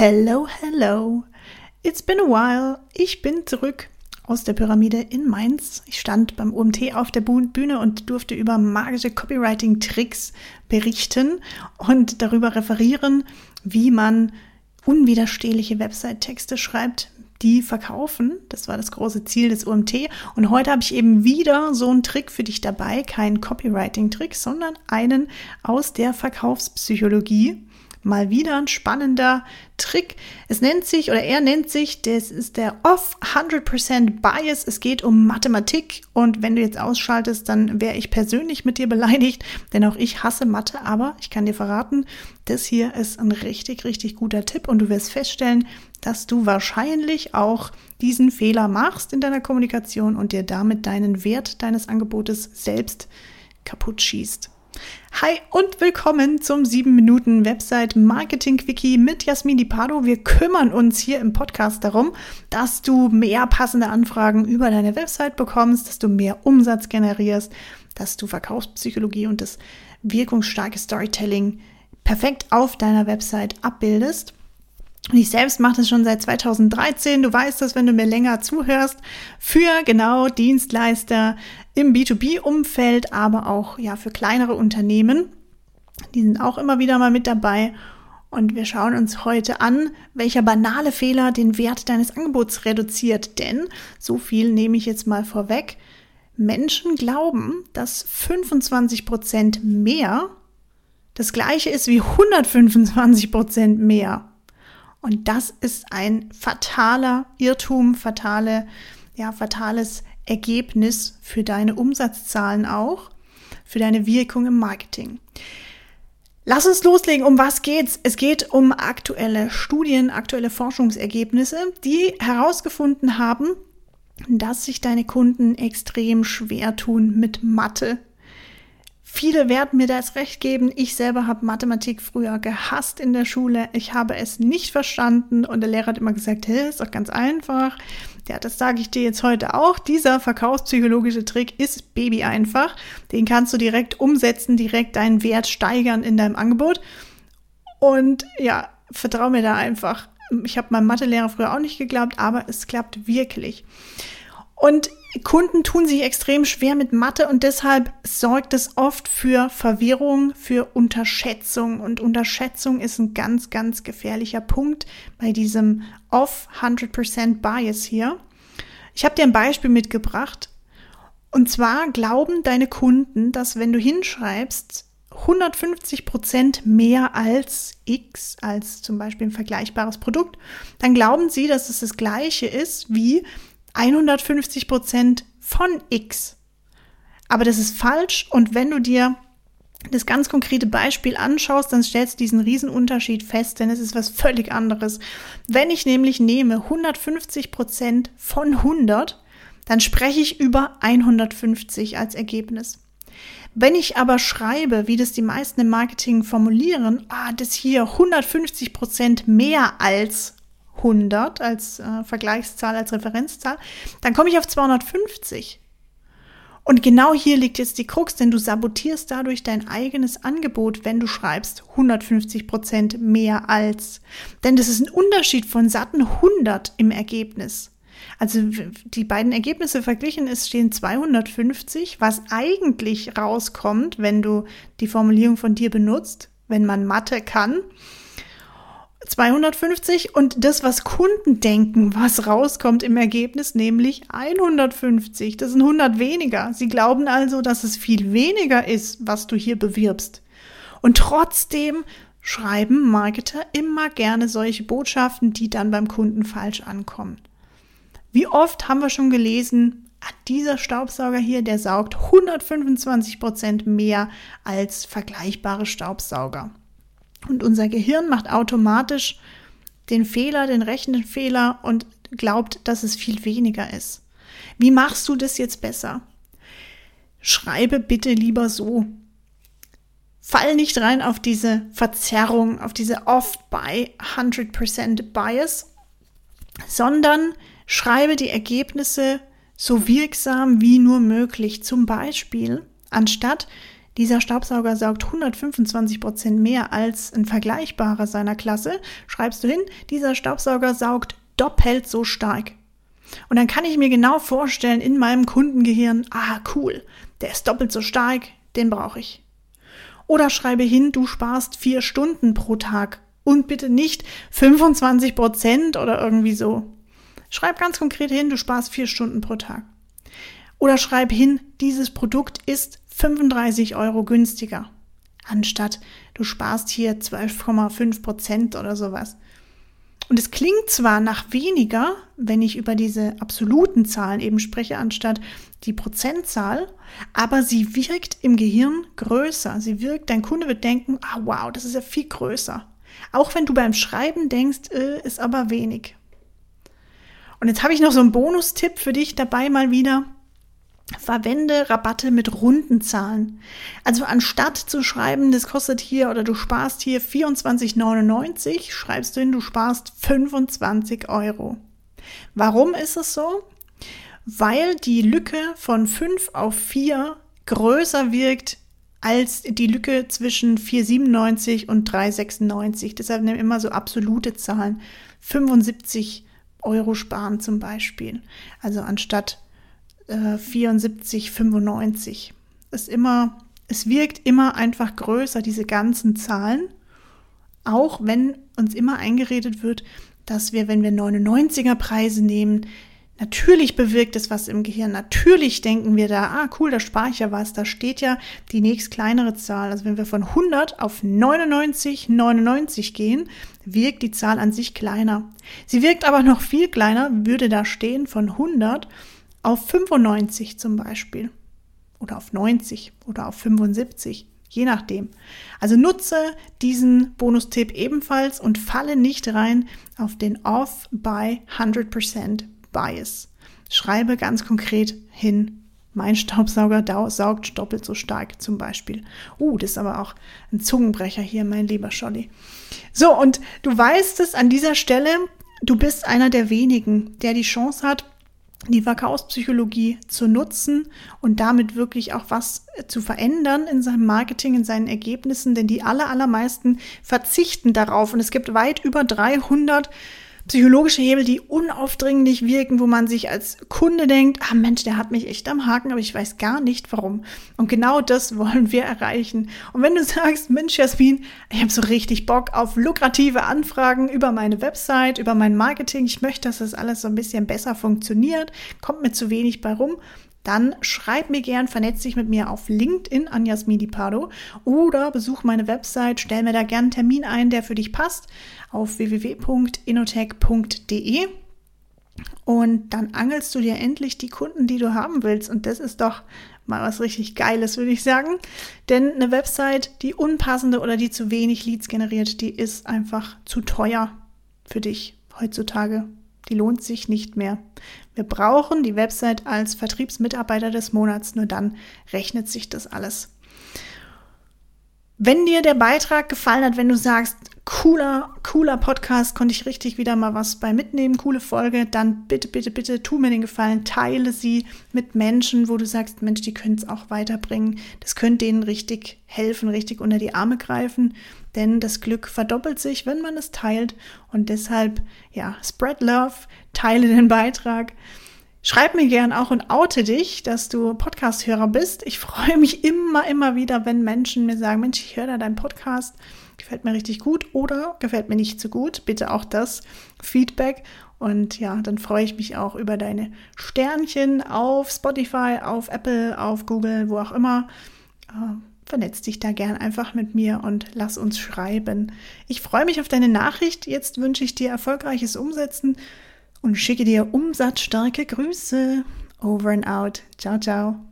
Hello, hello. It's been a while. Ich bin zurück aus der Pyramide in Mainz. Ich stand beim UMT auf der Bühne und durfte über magische Copywriting-Tricks berichten und darüber referieren, wie man unwiderstehliche Website-Texte schreibt, die verkaufen. Das war das große Ziel des UMT. Und heute habe ich eben wieder so einen Trick für dich dabei. Kein Copywriting-Trick, sondern einen aus der Verkaufspsychologie. Mal wieder ein spannender Trick. Es nennt sich, oder er nennt sich, das ist der Off 100% Bias. Es geht um Mathematik. Und wenn du jetzt ausschaltest, dann wäre ich persönlich mit dir beleidigt, denn auch ich hasse Mathe. Aber ich kann dir verraten, das hier ist ein richtig, richtig guter Tipp. Und du wirst feststellen, dass du wahrscheinlich auch diesen Fehler machst in deiner Kommunikation und dir damit deinen Wert deines Angebotes selbst kaputt schießt. Hi und willkommen zum 7 Minuten Website Marketing Quickie mit Jasmin Di Pardo. Wir kümmern uns hier im Podcast darum, dass du mehr passende Anfragen über deine Website bekommst, dass du mehr Umsatz generierst, dass du Verkaufspsychologie und das wirkungsstarke Storytelling perfekt auf deiner Website abbildest. Und ich selbst mache das schon seit 2013. Du weißt das, wenn du mir länger zuhörst, für genau Dienstleister im B2B-Umfeld, aber auch ja für kleinere Unternehmen. Die sind auch immer wieder mal mit dabei. Und wir schauen uns heute an, welcher banale Fehler den Wert deines Angebots reduziert. Denn, so viel nehme ich jetzt mal vorweg, Menschen glauben, dass 25 Prozent mehr das gleiche ist wie 125 Prozent mehr. Und das ist ein fataler Irrtum, fatale, ja, fatales Ergebnis für deine Umsatzzahlen auch, für deine Wirkung im Marketing. Lass uns loslegen. Um was geht's? Es geht um aktuelle Studien, aktuelle Forschungsergebnisse, die herausgefunden haben, dass sich deine Kunden extrem schwer tun mit Mathe Viele werden mir das recht geben. Ich selber habe Mathematik früher gehasst in der Schule. Ich habe es nicht verstanden und der Lehrer hat immer gesagt, hey, ist doch ganz einfach. Ja, das sage ich dir jetzt heute auch. Dieser verkaufspsychologische Trick ist baby einfach. Den kannst du direkt umsetzen, direkt deinen Wert steigern in deinem Angebot. Und ja, vertrau mir da einfach. Ich habe meinem Mathelehrer früher auch nicht geglaubt, aber es klappt wirklich. Und Kunden tun sich extrem schwer mit Mathe und deshalb sorgt es oft für Verwirrung, für Unterschätzung. Und Unterschätzung ist ein ganz, ganz gefährlicher Punkt bei diesem Off 100% Bias hier. Ich habe dir ein Beispiel mitgebracht. Und zwar glauben deine Kunden, dass wenn du hinschreibst, 150 Prozent mehr als X, als zum Beispiel ein vergleichbares Produkt, dann glauben sie, dass es das gleiche ist wie 150 Prozent von X. Aber das ist falsch und wenn du dir das ganz konkrete Beispiel anschaust, dann stellst du diesen Riesenunterschied fest, denn es ist was völlig anderes. Wenn ich nämlich nehme 150 Prozent von 100, dann spreche ich über 150 als Ergebnis. Wenn ich aber schreibe, wie das die meisten im Marketing formulieren, ah, das hier 150 Prozent mehr als 100 als äh, Vergleichszahl, als Referenzzahl, dann komme ich auf 250. Und genau hier liegt jetzt die Krux, denn du sabotierst dadurch dein eigenes Angebot, wenn du schreibst 150 Prozent mehr als. Denn das ist ein Unterschied von satten 100 im Ergebnis. Also die beiden Ergebnisse verglichen, es stehen 250, was eigentlich rauskommt, wenn du die Formulierung von dir benutzt, wenn man Mathe kann. 250 und das, was Kunden denken, was rauskommt im Ergebnis, nämlich 150. Das sind 100 weniger. Sie glauben also, dass es viel weniger ist, was du hier bewirbst. Und trotzdem schreiben Marketer immer gerne solche Botschaften, die dann beim Kunden falsch ankommen. Wie oft haben wir schon gelesen, ah, dieser Staubsauger hier, der saugt 125 Prozent mehr als vergleichbare Staubsauger. Und unser Gehirn macht automatisch den Fehler, den Rechenfehler und glaubt, dass es viel weniger ist. Wie machst du das jetzt besser? Schreibe bitte lieber so. Fall nicht rein auf diese Verzerrung, auf diese Off-by 100% Bias, sondern schreibe die Ergebnisse so wirksam wie nur möglich. Zum Beispiel, anstatt dieser Staubsauger saugt 125 Prozent mehr als ein vergleichbarer seiner Klasse, schreibst du hin, dieser Staubsauger saugt doppelt so stark. Und dann kann ich mir genau vorstellen in meinem Kundengehirn, ah cool, der ist doppelt so stark, den brauche ich. Oder schreibe hin, du sparst vier Stunden pro Tag und bitte nicht 25 Prozent oder irgendwie so. Schreib ganz konkret hin, du sparst vier Stunden pro Tag. Oder schreib hin, dieses Produkt ist 35 Euro günstiger. Anstatt du sparst hier 12,5 Prozent oder sowas. Und es klingt zwar nach weniger, wenn ich über diese absoluten Zahlen eben spreche, anstatt die Prozentzahl, aber sie wirkt im Gehirn größer. Sie wirkt, dein Kunde wird denken, ah wow, das ist ja viel größer. Auch wenn du beim Schreiben denkst, äh, ist aber wenig. Und jetzt habe ich noch so einen Bonustipp für dich dabei mal wieder. Verwende Rabatte mit runden Zahlen. Also anstatt zu schreiben, das kostet hier oder du sparst hier 24,99, schreibst du hin, du sparst 25 Euro. Warum ist es so? Weil die Lücke von 5 auf 4 größer wirkt als die Lücke zwischen 4,97 und 3,96. Deshalb nehmen immer so absolute Zahlen. 75 Euro sparen zum Beispiel. Also anstatt äh, 74,95. Ist immer, es wirkt immer einfach größer, diese ganzen Zahlen. Auch wenn uns immer eingeredet wird, dass wir, wenn wir 99er Preise nehmen, Natürlich bewirkt es was im Gehirn. Natürlich denken wir da, ah cool, da spare ich ja was. Da steht ja die nächst kleinere Zahl. Also wenn wir von 100 auf 99, 99 gehen, wirkt die Zahl an sich kleiner. Sie wirkt aber noch viel kleiner, würde da stehen von 100 auf 95 zum Beispiel. Oder auf 90 oder auf 75. Je nachdem. Also nutze diesen Bonustipp ebenfalls und falle nicht rein auf den Off by 100% Bias. Schreibe ganz konkret hin, mein Staubsauger saugt doppelt so stark zum Beispiel. Uh, das ist aber auch ein Zungenbrecher hier, mein lieber Scholli. So, und du weißt es an dieser Stelle, du bist einer der wenigen, der die Chance hat, die Verkaufspsychologie zu nutzen und damit wirklich auch was zu verändern in seinem Marketing, in seinen Ergebnissen, denn die aller, allermeisten verzichten darauf. Und es gibt weit über 300 psychologische Hebel, die unaufdringlich wirken, wo man sich als Kunde denkt, ah Mensch, der hat mich echt am Haken, aber ich weiß gar nicht warum. Und genau das wollen wir erreichen. Und wenn du sagst, Mensch, Jasmin, ich habe so richtig Bock auf lukrative Anfragen über meine Website, über mein Marketing, ich möchte, dass das alles so ein bisschen besser funktioniert, kommt mir zu wenig bei rum, dann schreib mir gern, vernetz dich mit mir auf LinkedIn an Jasmini Pardo oder besuch meine Website, stell mir da gern einen Termin ein, der für dich passt, auf www.inotech.de und dann angelst du dir endlich die Kunden, die du haben willst und das ist doch mal was richtig Geiles, würde ich sagen. Denn eine Website, die unpassende oder die zu wenig Leads generiert, die ist einfach zu teuer für dich heutzutage. Die lohnt sich nicht mehr. Wir brauchen die Website als Vertriebsmitarbeiter des Monats, nur dann rechnet sich das alles. Wenn dir der Beitrag gefallen hat, wenn du sagst, cooler, cooler Podcast, konnte ich richtig wieder mal was bei mitnehmen, coole Folge, dann bitte, bitte, bitte tu mir den Gefallen, teile sie mit Menschen, wo du sagst, Mensch, die können es auch weiterbringen. Das könnte denen richtig helfen, richtig unter die Arme greifen, denn das Glück verdoppelt sich, wenn man es teilt. Und deshalb, ja, spread love, teile den Beitrag. Schreib mir gern auch und oute dich, dass du Podcast-Hörer bist. Ich freue mich immer, immer wieder, wenn Menschen mir sagen, Mensch, ich höre da deinen Podcast, gefällt mir richtig gut oder gefällt mir nicht so gut. Bitte auch das Feedback. Und ja, dann freue ich mich auch über deine Sternchen auf Spotify, auf Apple, auf Google, wo auch immer. Äh, vernetz dich da gern einfach mit mir und lass uns schreiben. Ich freue mich auf deine Nachricht. Jetzt wünsche ich dir erfolgreiches Umsetzen und schicke dir umsatzstarke Grüße. Over and out. Ciao, ciao.